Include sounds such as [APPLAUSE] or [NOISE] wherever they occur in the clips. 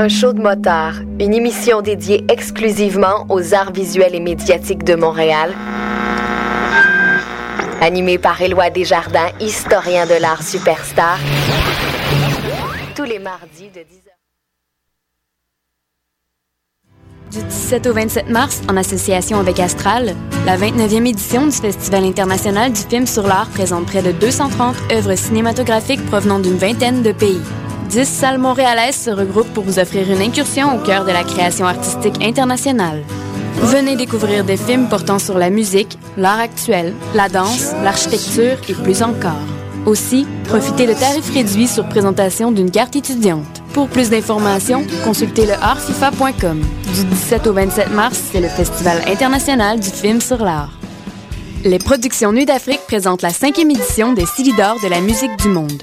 un show de motard, une émission dédiée exclusivement aux arts visuels et médiatiques de Montréal. Animé par Éloi Desjardins, historien de l'art superstar. Tous les mardis de 10h. Du 17 au 27 mars, en association avec Astral, la 29e édition du Festival international du film sur l'art présente près de 230 œuvres cinématographiques provenant d'une vingtaine de pays. Dix salles montréalaises se regroupent pour vous offrir une incursion au cœur de la création artistique internationale. Venez découvrir des films portant sur la musique, l'art actuel, la danse, l'architecture et plus encore. Aussi, profitez de tarifs réduits sur présentation d'une carte étudiante. Pour plus d'informations, consultez le artfifa.com. Du 17 au 27 mars, c'est le Festival international du film sur l'art. Les productions Nuit d'Afrique présentent la cinquième édition des Silidor de la musique du monde.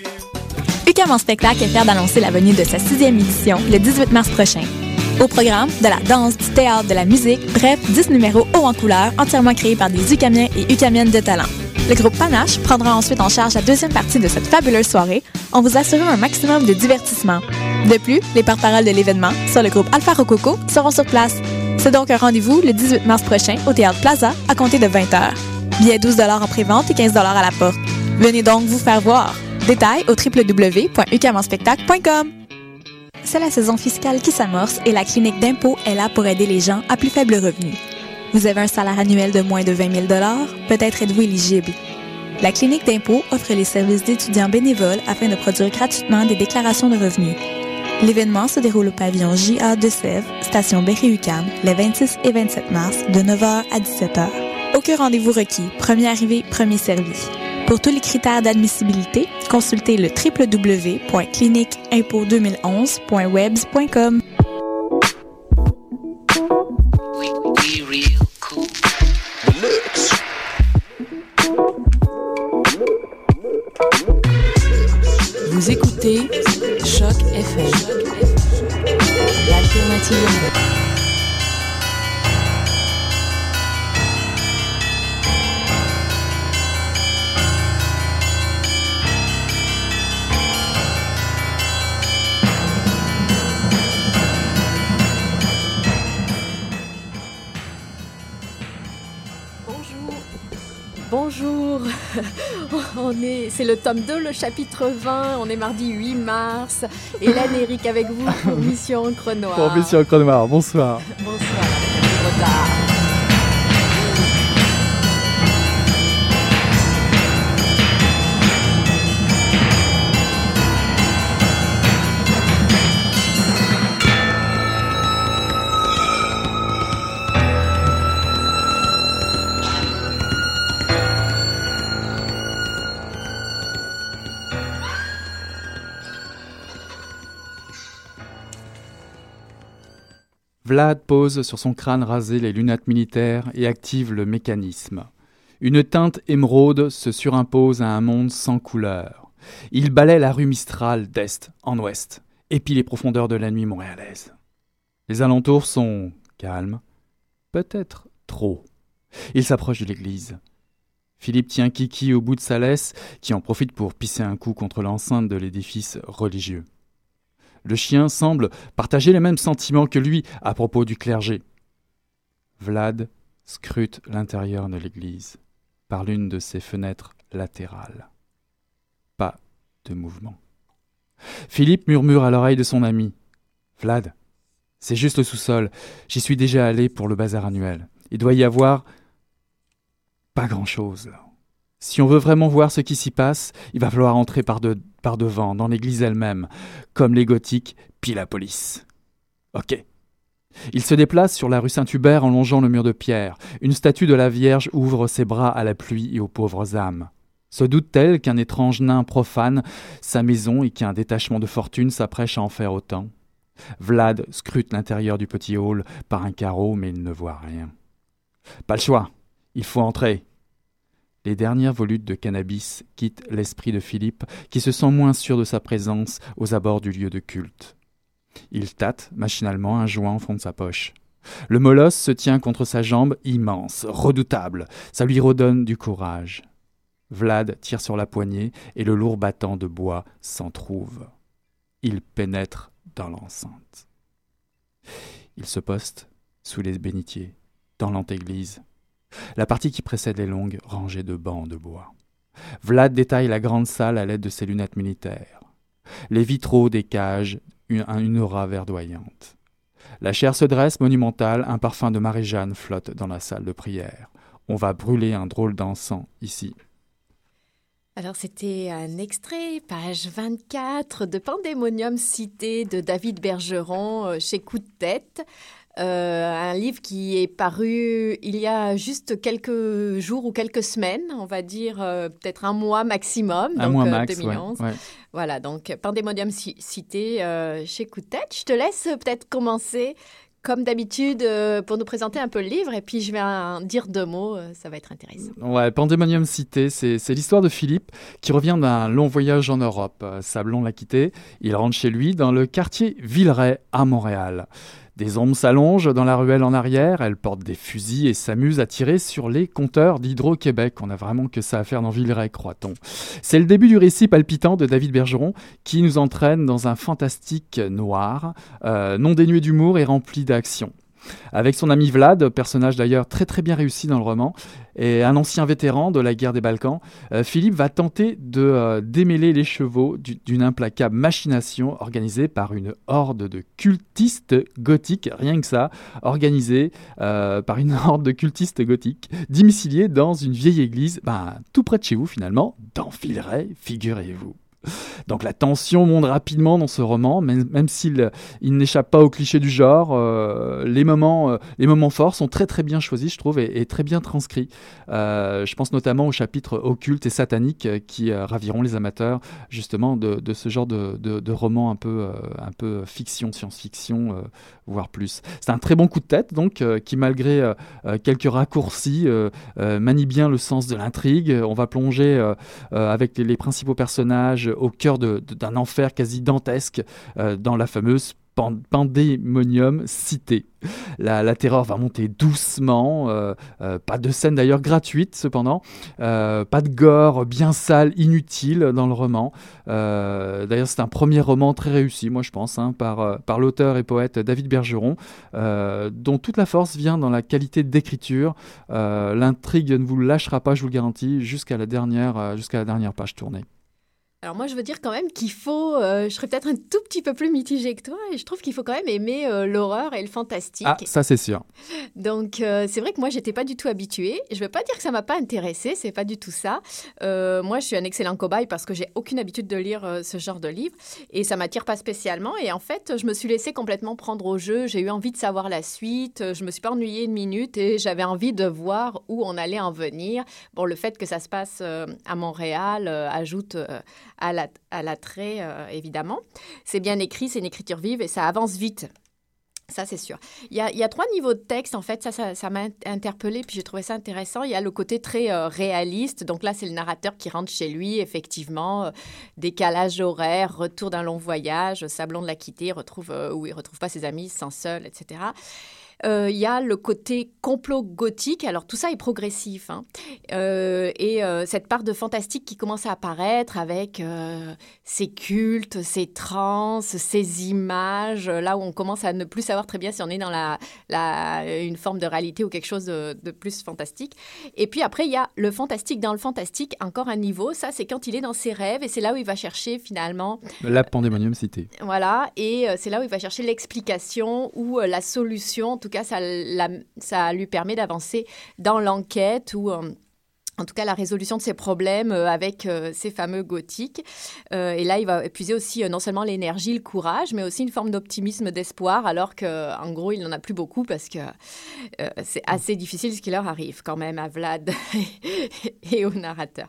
En spectacle est fier d'annoncer la venue de sa sixième édition le 18 mars prochain. Au programme, de la danse, du théâtre, de la musique, bref, 10 numéros hauts en couleur, entièrement créés par des UQAMiens et UQAMiennes de talent. Le groupe Panache prendra ensuite en charge la deuxième partie de cette fabuleuse soirée en vous assurant un maximum de divertissement. De plus, les porte-paroles de l'événement, sur le groupe Alpha Rococo, seront sur place. C'est donc un rendez-vous le 18 mars prochain au Théâtre Plaza à compter de 20h. Billets 12 en prévente et 15 à la porte. Venez donc vous faire voir. Détails au www.ucamonspectacle.com. C'est la saison fiscale qui s'amorce et la clinique d'impôt est là pour aider les gens à plus faible revenu. Vous avez un salaire annuel de moins de 20 000 Peut-être êtes-vous éligible. La clinique d'impôt offre les services d'étudiants bénévoles afin de produire gratuitement des déclarations de revenus. L'événement se déroule au pavillon JA de Sèvres, station Berry-UQAM, les 26 et 27 mars, de 9h à 17h. Aucun rendez-vous requis. Premier arrivé, premier servi. Pour tous les critères d'admissibilité, consultez le www.cliniqueimpôt2011.webs.com. Vous écoutez Choc FM, l'alternative. On est, c'est le tome 2, le chapitre 20, on est mardi 8 mars. Hélène et Eric avec vous pour [LAUGHS] Mission Encre Noire. Pour Mission Encre Noire, bonsoir. Bonsoir, Vlad pose sur son crâne rasé les lunettes militaires et active le mécanisme. Une teinte émeraude se surimpose à un monde sans couleur. Il balaie la rue Mistral d'est en ouest, épie les profondeurs de la nuit montréalaise. Les alentours sont calmes, peut-être trop. Il s'approche de l'église. Philippe tient Kiki au bout de sa laisse, qui en profite pour pisser un coup contre l'enceinte de l'édifice religieux. Le chien semble partager les mêmes sentiments que lui à propos du clergé. Vlad scrute l'intérieur de l'église par l'une de ses fenêtres latérales. Pas de mouvement. Philippe murmure à l'oreille de son ami. Vlad, c'est juste le sous-sol. J'y suis déjà allé pour le bazar annuel. Il doit y avoir pas grand-chose. Si on veut vraiment voir ce qui s'y passe, il va falloir entrer par, de, par devant, dans l'église elle-même, comme les gothiques, puis la police. Ok. Il se déplace sur la rue Saint-Hubert en longeant le mur de pierre. Une statue de la Vierge ouvre ses bras à la pluie et aux pauvres âmes. Se doute-t-elle qu'un étrange nain profane sa maison et qu'un détachement de fortune s'apprêche à en faire autant? Vlad scrute l'intérieur du petit hall par un carreau, mais il ne voit rien. Pas le choix, il faut entrer. Les dernières volutes de cannabis quittent l'esprit de Philippe, qui se sent moins sûr de sa présence aux abords du lieu de culte. Il tâte machinalement un joint au fond de sa poche. Le molosse se tient contre sa jambe, immense, redoutable. Ça lui redonne du courage. Vlad tire sur la poignée et le lourd battant de bois s'en trouve. Il pénètre dans l'enceinte. Il se poste sous les bénitiers, dans l'antéglise. La partie qui précède les longues rangées de bancs de bois. Vlad détaille la grande salle à l'aide de ses lunettes militaires. Les vitraux des cages, une, une aura verdoyante. La chair se dresse monumentale, un parfum de Marie-Jeanne flotte dans la salle de prière. On va brûler un drôle d'encens ici. Alors c'était un extrait, page 24, de Pandémonium cité de David Bergeron euh, chez Coup de tête. Euh, un livre qui est paru il y a juste quelques jours ou quelques semaines, on va dire euh, peut-être un mois maximum, Un donc mois euh, max, 2011. ouais, ouais. Voilà, donc Pandémonium ci- cité euh, chez tête. Je te laisse peut-être commencer comme d'habitude euh, pour nous présenter un peu le livre et puis je vais en dire deux mots, euh, ça va être intéressant. Ouais, Pandémonium Cité, c'est l'histoire de Philippe qui revient d'un long voyage en Europe. Sablon l'a quitté, il rentre chez lui dans le quartier Villeray à Montréal. Des ombres s'allongent dans la ruelle en arrière, elles portent des fusils et s'amusent à tirer sur les compteurs d'Hydro-Québec. On a vraiment que ça à faire dans Villeray, croit-on. C'est le début du récit palpitant de David Bergeron qui nous entraîne dans un fantastique noir, euh, non dénué d'humour et rempli d'action. Avec son ami Vlad, personnage d'ailleurs très très bien réussi dans le roman, et un ancien vétéran de la guerre des Balkans, euh, Philippe va tenter de euh, démêler les chevaux du- d'une implacable machination organisée par une horde de cultistes gothiques, rien que ça, organisée euh, par une [LAUGHS] horde de cultistes gothiques, domiciliés dans une vieille église, ben, tout près de chez vous finalement, dans Villeray, figurez-vous. Donc la tension monte rapidement dans ce roman, même, même s'il il n'échappe pas aux clichés du genre. euh, les, moments, euh, les moments forts sont très très bien choisis, je trouve, et, très bien transcrits. Euh, je pense notamment au chapitre occulte et satanique euh, qui euh, raviront les amateurs justement de, ce genre de, roman un peu, euh, un peu fiction, science-fiction, euh, plus. C'est un très bon coup de tête, donc, euh, qui malgré euh, euh, quelques raccourcis manie bien le sens de l'intrigue. On va plonger avec les, les principaux personnages au cœur d'un enfer quasi dantesque dans la fameuse pandémonium cité. La, terreur va monter doucement, euh, euh, pas de scène d'ailleurs gratuite cependant, euh, pas de gore bien sale, inutile dans le roman. D'ailleurs c'est un premier roman très réussi, moi je pense, hein, par, par l'auteur et poète David Bergeron, dont toute la force vient dans la qualité d'écriture. L'intrigue ne vous lâchera pas, je vous le garantis, jusqu'à la dernière, jusqu'à la dernière page tournée. Alors moi, je veux dire quand même qu'il faut, euh, je serais peut-être un tout petit peu plus mitigée que toi, et je trouve qu'il faut quand même aimer euh, l'horreur et le fantastique. Ah, ça c'est sûr. Donc euh, c'est vrai que moi, j'étais pas du tout habituée. Je veux pas dire que ça m'a pas intéressée, c'est pas du tout ça. Moi, je suis un excellent cobaye parce que j'ai aucune habitude de lire ce genre de livre, et ça m'attire pas spécialement. Et en fait, je me suis laissée complètement prendre au jeu. J'ai eu envie de savoir la suite. Je me suis pas ennuyée une minute, et j'avais envie de voir où on allait en venir. Bon, le fait que ça se passe à Montréal ajoute à la- l'attrait, euh, évidemment. C'est bien écrit, c'est une écriture vive et ça avance vite. Ça, c'est sûr. Il y, a, trois niveaux de texte, en fait. Ça, m'a interpellé, puis j'ai trouvé ça intéressant. Il y a le côté très euh, réaliste. Donc là, c'est le narrateur qui rentre chez lui, effectivement. euh, décalage horaire, retour d'un long voyage, Sablon de la quitter, retrouve, où il retrouve pas ses amis, il se seul, etc. Euh, Il y a le côté complot gothique. Alors tout ça est progressif. hein. Euh, et euh, cette part de fantastique qui commence à apparaître avec euh, ces cultes, ces trans, ces images, euh, là où on commence à ne plus savoir très bien si on est dans la, la- une forme de réalité ou quelque chose de, de plus fantastique. Et puis après, il y a le fantastique dans le fantastique, encore un niveau. Ça, c'est quand il est dans ses rêves et c'est là où il va chercher finalement La pandémonium cité. voilà, et euh, c'est là où il va chercher l'explication ou euh, la solution. En tout cas, ça, ça lui permet d'avancer dans l'enquête ou euh, en tout cas la résolution de ses problèmes euh, avec euh, ces fameux gothiques. Euh, et là, il va épuiser aussi non seulement l'énergie, le courage, mais aussi une forme d'optimisme, d'espoir, alors qu'en gros, il n'en a plus beaucoup parce que c'est assez difficile ce qui leur arrive quand même à Vlad [LAUGHS] et au narrateur.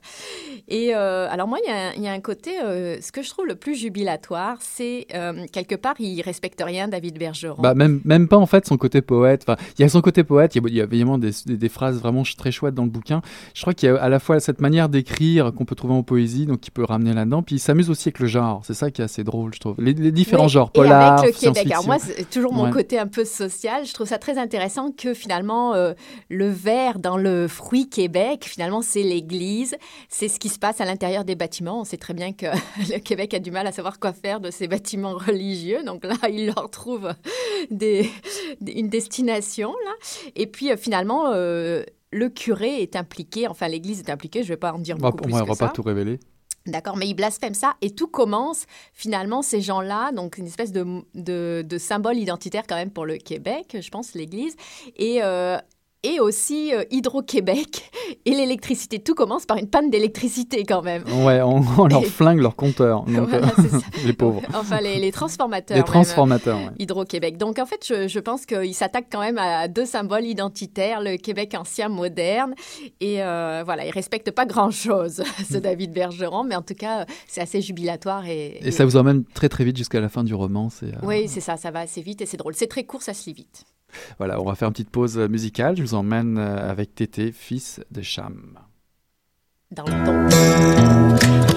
Et alors moi, il y, a un côté, ce que je trouve le plus jubilatoire, c'est quelque part, il respecte rien David Bergeron. Bah, même, même pas en fait son côté poète. Il y a son côté poète, il y a, des, des, des, phrases vraiment très chouettes dans le bouquin. Je crois qu'il y a à la fois cette manière d'écrire qu'on peut trouver en poésie, donc il peut ramener là-dedans, puis il s'amuse aussi avec le genre. C'est ça qui est assez drôle, je trouve. Les, différents genres, polar, avec le Québec. Alors moi, c'est toujours mon côté un peu social. Je trouve ça très intéressant que finalement euh, le verre dans le fruit Québec, finalement, c'est l'Église, c'est ce qui se passe à l'intérieur des bâtiments. On sait très bien que [LAUGHS] le Québec a du mal à savoir quoi faire de ces bâtiments religieux, donc là, il leur trouve des, une destination là. Et puis euh, finalement. Euh, le curé est impliqué, enfin l'Église est impliquée, je ne vais pas en dire beaucoup plus on va pas tout révéler. D'accord, mais il blasphème ça et tout commence finalement ces gens-là, donc une espèce de, de, symbole identitaire quand même pour le Québec, je pense, l'Église, et euh, et aussi euh, Hydro-Québec [LAUGHS] et l'électricité. Tout commence par une panne d'électricité quand même. Ouais, on, leur flingue leur compteur, [LAUGHS] euh, [LAUGHS] les pauvres. Enfin, les, transformateurs. Les transformateurs, Hydro-Québec. Donc en fait, je, je pense qu'ils s'attaquent quand même à deux symboles identitaires, le Québec ancien moderne. Et euh, voilà, ils respectent pas grand-chose, ce David Bergeron, mais en tout cas, c'est assez jubilatoire. Et, et, ça vous emmène très très vite jusqu'à la fin du roman. Oui, c'est ça, ça va assez vite et c'est drôle. C'est très court, ça se lit vite. Voilà, on va faire une petite pause musicale. Je vous emmène euh, avec Tété, fils de Cham. Dans le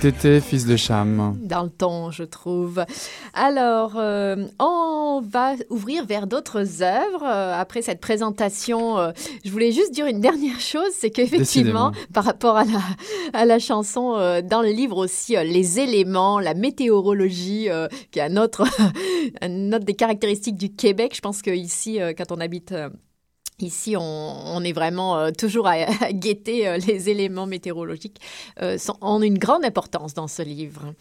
C'était fils de Cham. Dans le temps, je trouve. Alors, euh, on va ouvrir vers d'autres œuvres. Euh, après cette présentation, euh, je voulais juste dire une dernière chose, c'est qu'effectivement, par rapport à la, à la chanson, dans le livre aussi, les éléments, la météorologie, qui est un autre, [LAUGHS] un autre des caractéristiques du Québec. Je pense qu'ici, quand on habite Ici, on, est vraiment euh, toujours [LAUGHS] à, guetter euh, les éléments météorologiques, euh, sont, ont une grande importance dans ce livre.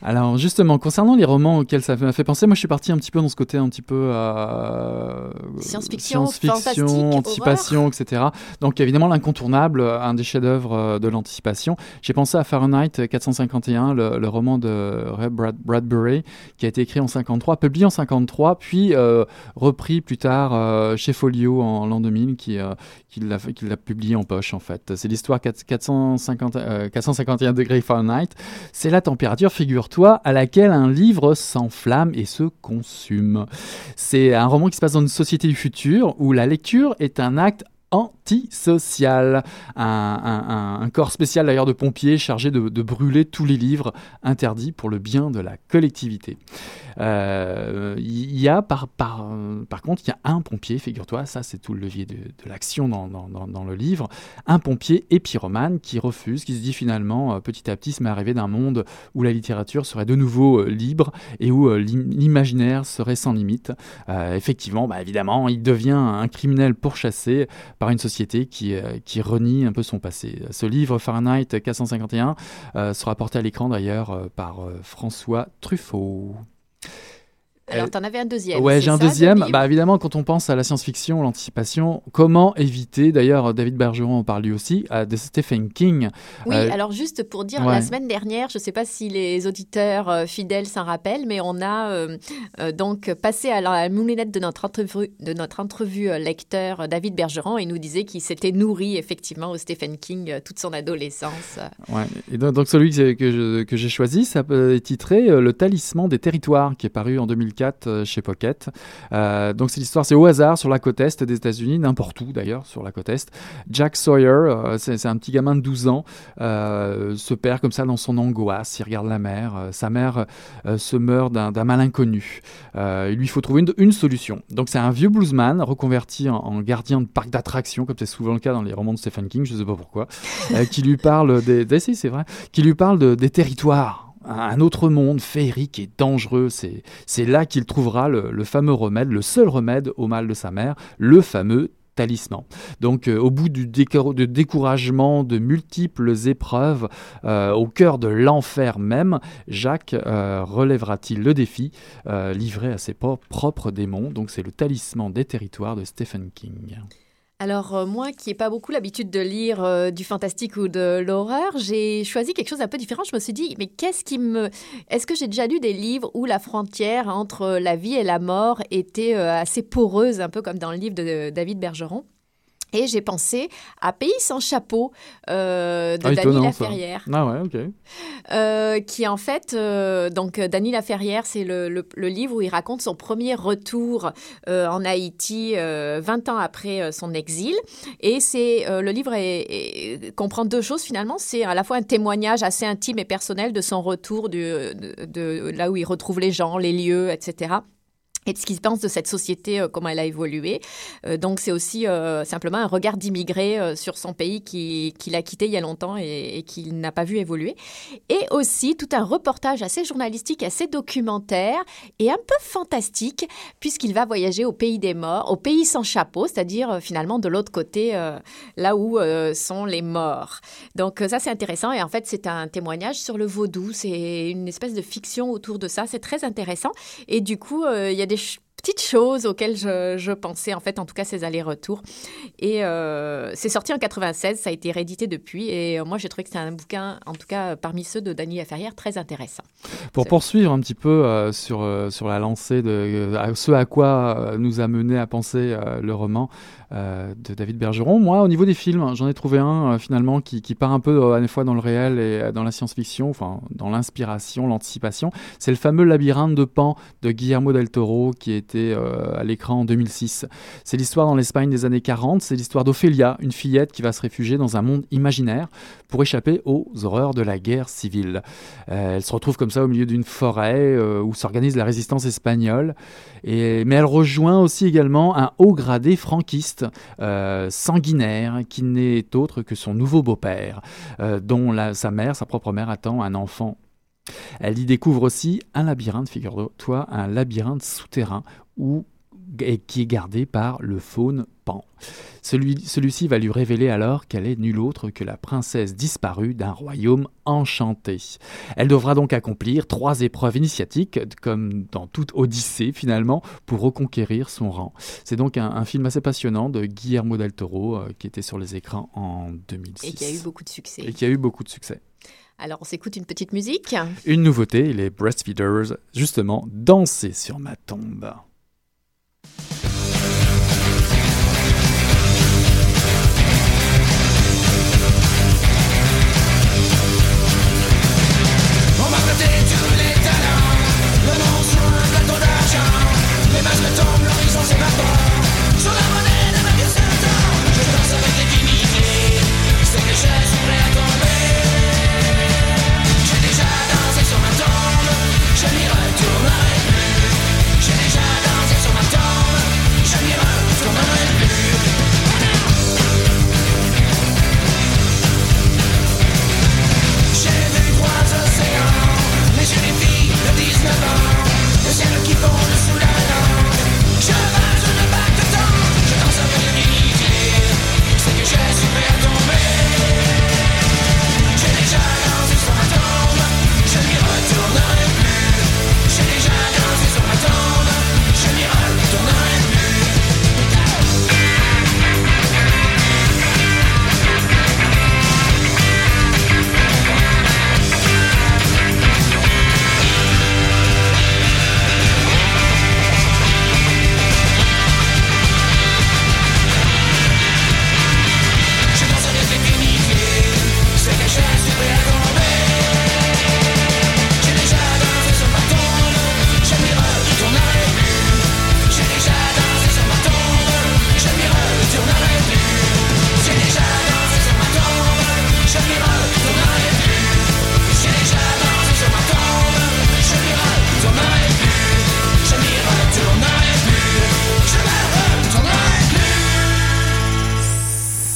Alors justement, concernant les romans auxquels ça m'a fait penser, moi je suis parti un petit peu dans ce côté un petit peu science-fiction, science-fiction, anticipation, etc. Donc évidemment l'incontournable, un des chefs-d'œuvre de l'anticipation. J'ai pensé à Fahrenheit 451, le, roman de Ray Bradbury, qui a été écrit en 53, publié en 53, puis repris plus tard chez Folio en l'an 2000 qui, euh, qui l'a publié en poche en fait. C'est l'histoire 450, 451 euh, degrés Fahrenheit. C'est la température, figure-toi, à laquelle un livre s'enflamme et se consume. C'est un roman qui se passe dans une société du futur où la lecture est un acte antisocial. Un, corps spécial d'ailleurs de pompiers chargé de, brûler tous les livres interdits pour le bien de la collectivité. Euh, il y a par, par, contre, il y a un pompier, figure-toi, ça c'est tout le levier de, l'action dans, le livre, un pompier épiromane qui refuse, qui se dit finalement petit à petit, se met arrivé d'un monde où la littérature serait de nouveau libre et où l'imaginaire serait sans limite. effectivement, bah, évidemment, il devient un criminel pourchassé par une société qui, euh, qui renie un peu son passé. Ce livre, Fahrenheit 451, euh, sera porté à l'écran d'ailleurs euh, par François Truffaut. Alors, tu en avais un deuxième. Ouais, j'ai un deuxième. Bah, évidemment, quand on pense à la science-fiction, l'anticipation, comment éviter, d'ailleurs, David Bergeron en parle lui aussi, de Stephen King. Oui, euh, alors juste pour dire, la semaine dernière, je ne sais pas si les auditeurs euh, fidèles s'en rappellent, mais on a euh, donc passé à la moulinette de notre entrevue, de notre entrevue lecteur David Bergeron et nous disait qu'il s'était nourri effectivement au Stephen King toute son adolescence. Ouais, et donc, celui que, j'ai choisi, ça est titré Le talisman des territoires, qui est paru en 2015 euh, chez Pocket. Euh, donc c'est l'histoire, c'est au hasard sur la côte est des États-Unis, n'importe où d'ailleurs sur la côte est. Jack Sawyer, euh, c'est un petit gamin de 12 ans, se perd comme ça dans son angoisse. Il regarde la mer. sa mère se meurt d'un mal inconnu. il lui faut trouver une, solution. Donc c'est un vieux bluesman reconverti en, gardien de parc d'attractions, comme c'est souvent le cas dans les romans de Stephen King, je ne sais pas pourquoi, qui lui parle des, c'est vrai, qui lui parle des territoires un autre monde féerique et dangereux. C'est là qu'il trouvera le, fameux remède, le seul remède au mal de sa mère, le fameux talisman. Donc euh, au bout du découragement, de multiples épreuves, euh, au cœur de l'enfer même, Jacques euh, relèvera-t-il le défi livré à ses propres démons? Donc c'est le talisman des territoires de Stephen King. Alors euh, moi qui n'ai pas beaucoup l'habitude de lire euh, du fantastique ou de l'horreur, j'ai choisi quelque chose d'un peu différent. Je me suis dit, mais qu'est-ce qui me... Est-ce que j'ai déjà lu des livres où la frontière entre la vie et la mort était euh, assez poreuse, un peu comme dans le livre de David Bergeron? Et j'ai pensé à Pays sans chapeau euh, de ah, Dany Laferrière. Ah ouais, ok. Euh, qui en fait, euh, donc Dany Laferrière, c'est le, le, livre où il raconte son premier retour en Haïti 20 ans après son exil. Et c'est le livre comprend deux choses finalement. C'est à la fois un témoignage assez intime et personnel de son retour de, de là où il retrouve les gens, les lieux, etc et de ce qu'il pense de cette société, euh, comment elle a évolué. Euh, donc c'est aussi euh, simplement un regard d'immigré sur son pays qu'il a quitté il y a longtemps et, qu'il n'a pas vu évoluer. Et aussi tout un reportage assez journalistique, assez documentaire et un peu fantastique, puisqu'il va voyager au pays des morts, au pays sans chapeau, c'est-à-dire finalement de l'autre côté, là où sont les morts. Donc ça c'est intéressant et en fait c'est un témoignage sur le vaudou, c'est une espèce de fiction autour de ça, c'est très intéressant. Et du coup il y a des petites choses auxquelles je, pensais, en fait, en tout cas, ces allers-retours. Et euh, c'est sorti en 96, ça a été réédité depuis. Et euh, moi, j'ai trouvé que c'était un bouquin, en tout cas, parmi ceux de Dany Laferrière, très intéressant. Pour poursuivre un petit peu euh, sur, sur la lancée de ce à quoi nous a mené à penser le roman, euh, de David Bergeron. Moi, au niveau des films, j'en ai trouvé un euh, finalement qui, part un peu euh, à la fois dans le réel et dans la science-fiction, enfin dans l'inspiration, l'anticipation. C'est le fameux Labyrinthe de Pan de Guillermo del Toro qui était à l'écran en 2006. C'est l'histoire dans l'Espagne des années 40, c'est l'histoire d'Ophélia, une fillette qui va se réfugier dans un monde imaginaire pour échapper aux horreurs de la guerre civile. elle se retrouve comme ça au milieu d'une forêt où s'organise la résistance espagnole, et, mais elle rejoint aussi également un haut gradé franquiste euh, sanguinaire qui n'est autre que son nouveau beau-père, euh, dont sa mère, sa propre mère, attend un enfant. Elle y découvre aussi un labyrinthe, figure-toi, un labyrinthe souterrain où qui est gardé par le faune Pan. Celui, ci va lui révéler alors qu'elle est nulle autre que la princesse disparue d'un royaume enchanté. Elle devra donc accomplir trois épreuves initiatiques, comme dans toute Odyssée finalement, pour reconquérir son rang. C'est donc un, film assez passionnant de Guillermo del Toro euh, qui était sur les écrans en 2006. Et qui a eu beaucoup de succès. Et qui a eu beaucoup de succès. Alors on s'écoute une petite musique. Une nouveauté, les Breastfeeders, justement, danser sur ma tombe.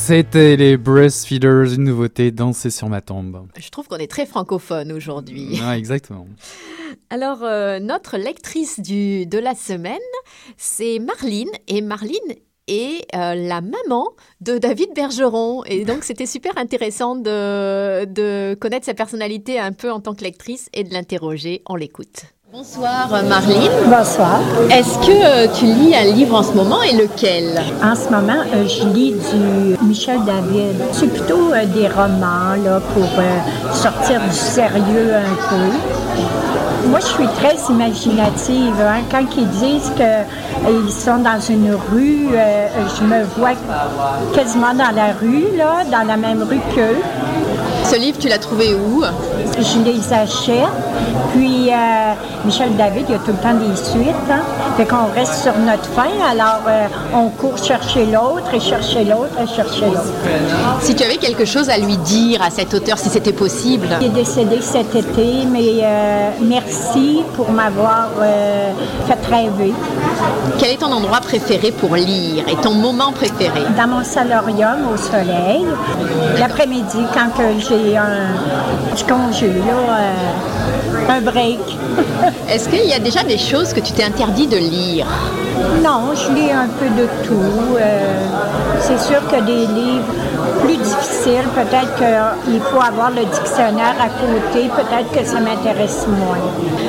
C'était les Breastfeeders, une nouveauté, Danser sur ma tombe. Je trouve qu'on est très francophone aujourd'hui. Ah, exactement. [LAUGHS] Alors, euh, notre lectrice du, de la semaine, c'est Marline. Et Marline est euh, la maman de David Bergeron. Et donc, c'était super intéressant de, de connaître sa personnalité un peu en tant que lectrice et de l'interroger. On l'écoute. Bonsoir Marline. Bonsoir. Est-ce que euh, tu lis un livre en ce moment et lequel? En ce moment, euh, je lis du Michel David. C'est plutôt euh, des romans pour euh, sortir du sérieux un peu. Moi, je suis très imaginative. hein. Quand ils disent qu'ils sont dans une rue, euh, je me vois quasiment dans la rue, là, dans la même rue qu'eux. Ce livre, tu l'as trouvé où? Je les achète. Puis, euh, Michel David, il y a tout le temps des suites. Hein? Fait qu'on reste sur notre fin. Alors, euh, on court chercher l'autre et chercher l'autre et chercher l'autre. Si tu avais quelque chose à lui dire à cet auteur, si c'était possible? Il est décédé cet été, mais euh, merci pour m'avoir euh, fait rêver. Quel est ton endroit préféré pour lire et ton moment préféré? Dans mon salarium au soleil, l'après-midi, quand j'ai un du congé, là, euh, un break. [LAUGHS] Est-ce qu'il y a déjà des choses que tu t'es interdit de lire? Non, je lis un peu de tout. Euh, c'est sûr que des livres plus difficiles, peut-être qu'il faut avoir le dictionnaire à côté, peut-être que ça m'intéresse moins.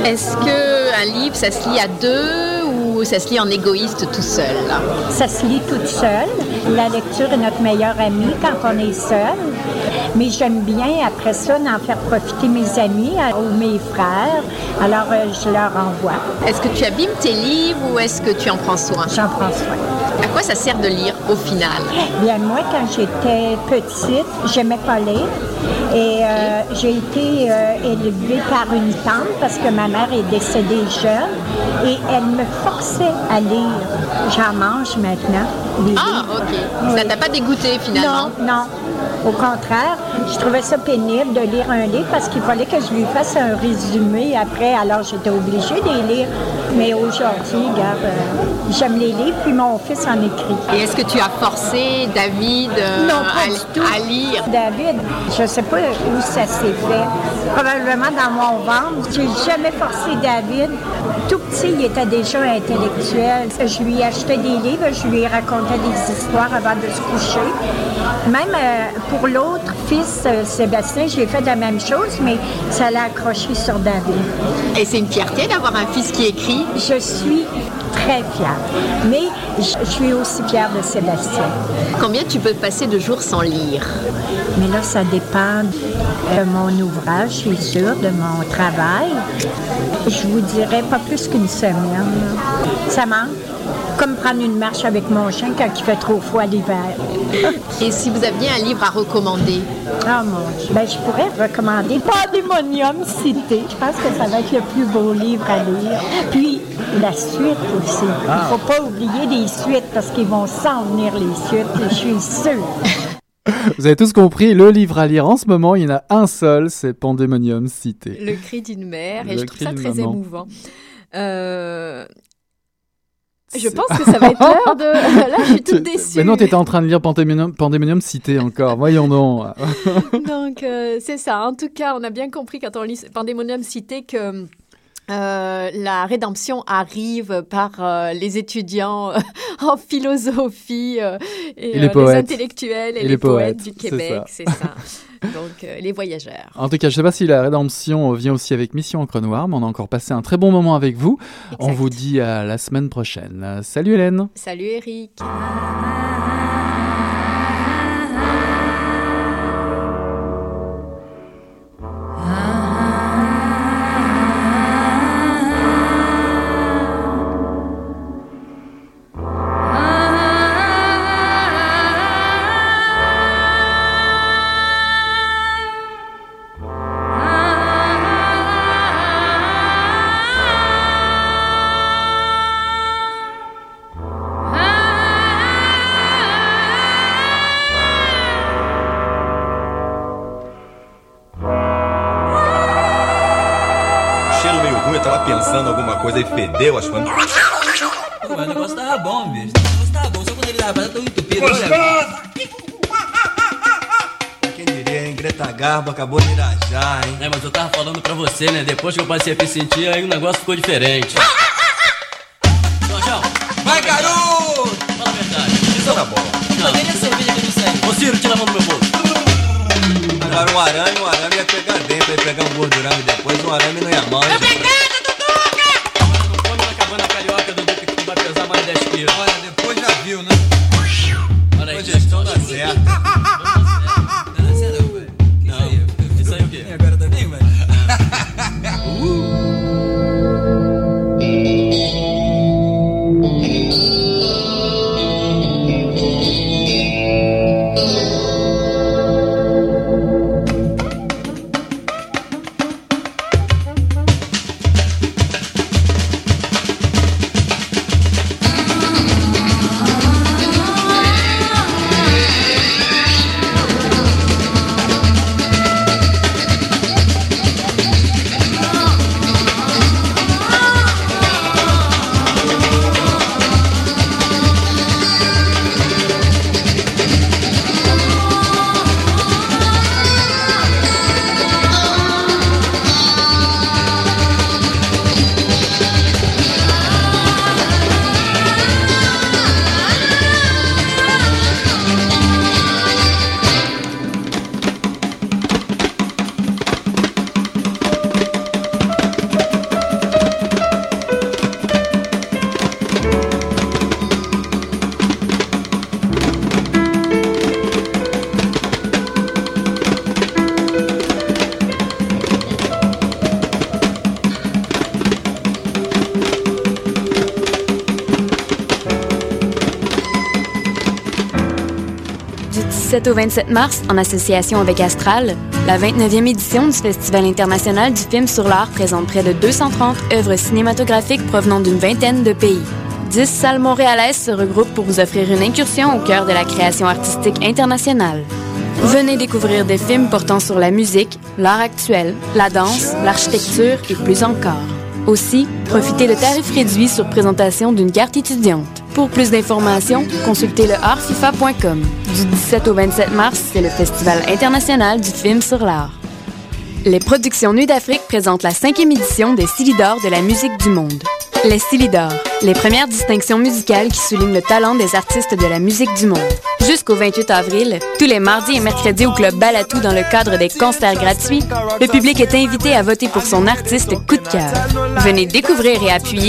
Est-ce que un livre, ça se lit à deux ou ça se lit en égoïste tout seul? Ça se lit toute seule. La lecture est notre meilleure amie quand on est seul. Mais j'aime bien, après ça, d'en faire profiter mes amis euh, ou mes frères. Alors, euh, je leur envoie. Est-ce que tu abîmes tes livres ou est-ce que tu en prends soin? J'en prends soin. À quoi ça sert de lire au final? Bien, moi, quand j'étais petite, j'aimais pas lire. Et euh, j'ai été euh, élevée par une tante parce que ma mère est décédée jeune et elle me forçait à lire. J'en mange maintenant. Ah, livres. ok. Ça t'a pas dégoûté finalement? Non, non. Au contraire, je trouvais ça pénible de lire un livre parce qu'il fallait que je lui fasse un résumé après. Alors, j'étais obligée de les lire. Mais aujourd'hui, regarde, euh, j'aime les livres, puis mon fils en écrit. Et est-ce que tu as forcé David euh, Non, pas à, du tout. à lire? David, je ne sais pas où ça s'est fait. Probablement dans mon ventre. J'ai jamais forcé David. Tout petit, il était déjà intellectuel. Je lui achetais des livres, je lui racontais des histoires avant de se coucher. Même euh, pour l'autre fils, euh, Sébastien, j'ai fait la même chose, mais ça l'a accroché sur David. Et c'est une fierté d'avoir un fils qui écrit Je suis très fière. Mais je je suis aussi fière de Sébastien. Combien tu peux passer de jours sans lire? Mais là, ça dépend de mon ouvrage, c'est sûr, de mon travail. Je vous dirais pas plus qu'une semaine. Ça manque. Comme prendre une marche avec mon chien quand il fait trop froid l'hiver. Et si vous aviez un livre à recommander? Ah mon Dieu. Ben, je pourrais recommander Pandémonium Cité. Je pense que ça va être le plus beau livre à lire. Puis, la suite aussi. Il ne faut pas oublier les suites parce qu'ils vont s'en venir les suites, je suis sûre. [LAUGHS] Vous avez tous compris, le livre à lire en ce moment, il y en a un seul, c'est Pandemonium Cité. Le cri d'une mère, et Le je trouve ça très maman. émouvant. Euh, Je pense que ça va être l'heure de. [LAUGHS] Là, je suis toute déçue. Mais non, t'étais en train de lire Pandemonium Cité encore. Voyons donc. [LAUGHS] Donc, euh, c'est ça. En tout cas, on a bien compris quand on lit Pandémonium Cité que. Euh, la rédemption arrive par euh, les étudiants euh, [LAUGHS] en philosophie et, Et les intellectuels et, Et les, les poètes, du Québec, c'est ça. [LAUGHS] Donc, les voyageurs. En tout cas, je sais pas si la rédemption vient aussi avec Mission Encre Noire, mais on a encore passé un très bon moment avec vous. On vous dit à la semaine prochaine. Salut Hélène. Salut Eric. E fedeu, acho que foi. Pô, mas o negócio tava bom, bicho. O negócio tava bom, só quando ele tava tão entupido. Olha, Eita, Garbo acabou de irajar, hein? É, mas eu tava falando pra você, né? Depois que eu passei a me sentir, aí o negócio ficou diferente. Jorjão, Vai, garoto! fala a verdade. Isso tá bom. Não, deixa a cerveja que não serve. Ô Ciro, tira a mão do meu bolso. Agora um arame, um arame ia pegar dentro, ia pegar um gordurame depois, um arame não ia mal. hein, 17 au 27 mars, en association avec Astral, la 29e édition du Festival international du film sur l'art présente près de 230 œuvres cinématographiques provenant d'une vingtaine de pays. 10 salles montréalaises se regroupent pour vous offrir une incursion au cœur de la création artistique internationale. Venez découvrir des films portant sur la musique, l'art actuel, la danse, l'architecture et plus encore. Aussi, profitez de tarifs réduits sur présentation d'une carte étudiante. Pour plus d'informations, consultez le artfifa.com. Du 17 au 27 mars, c'est le Festival international du film sur l'art. Les productions Nuit d'Afrique présentent la cinquième édition des Silidor de la musique du monde. Les Silidor, les premières distinctions musicales qui soulignent le talent des artistes de la musique du monde. Jusqu'au 28 avril, tous les mardis et mercredis au Club Balatou dans le cadre des concerts gratuits, le public est invité à voter pour son artiste coup de cœur. Venez découvrir et appuyer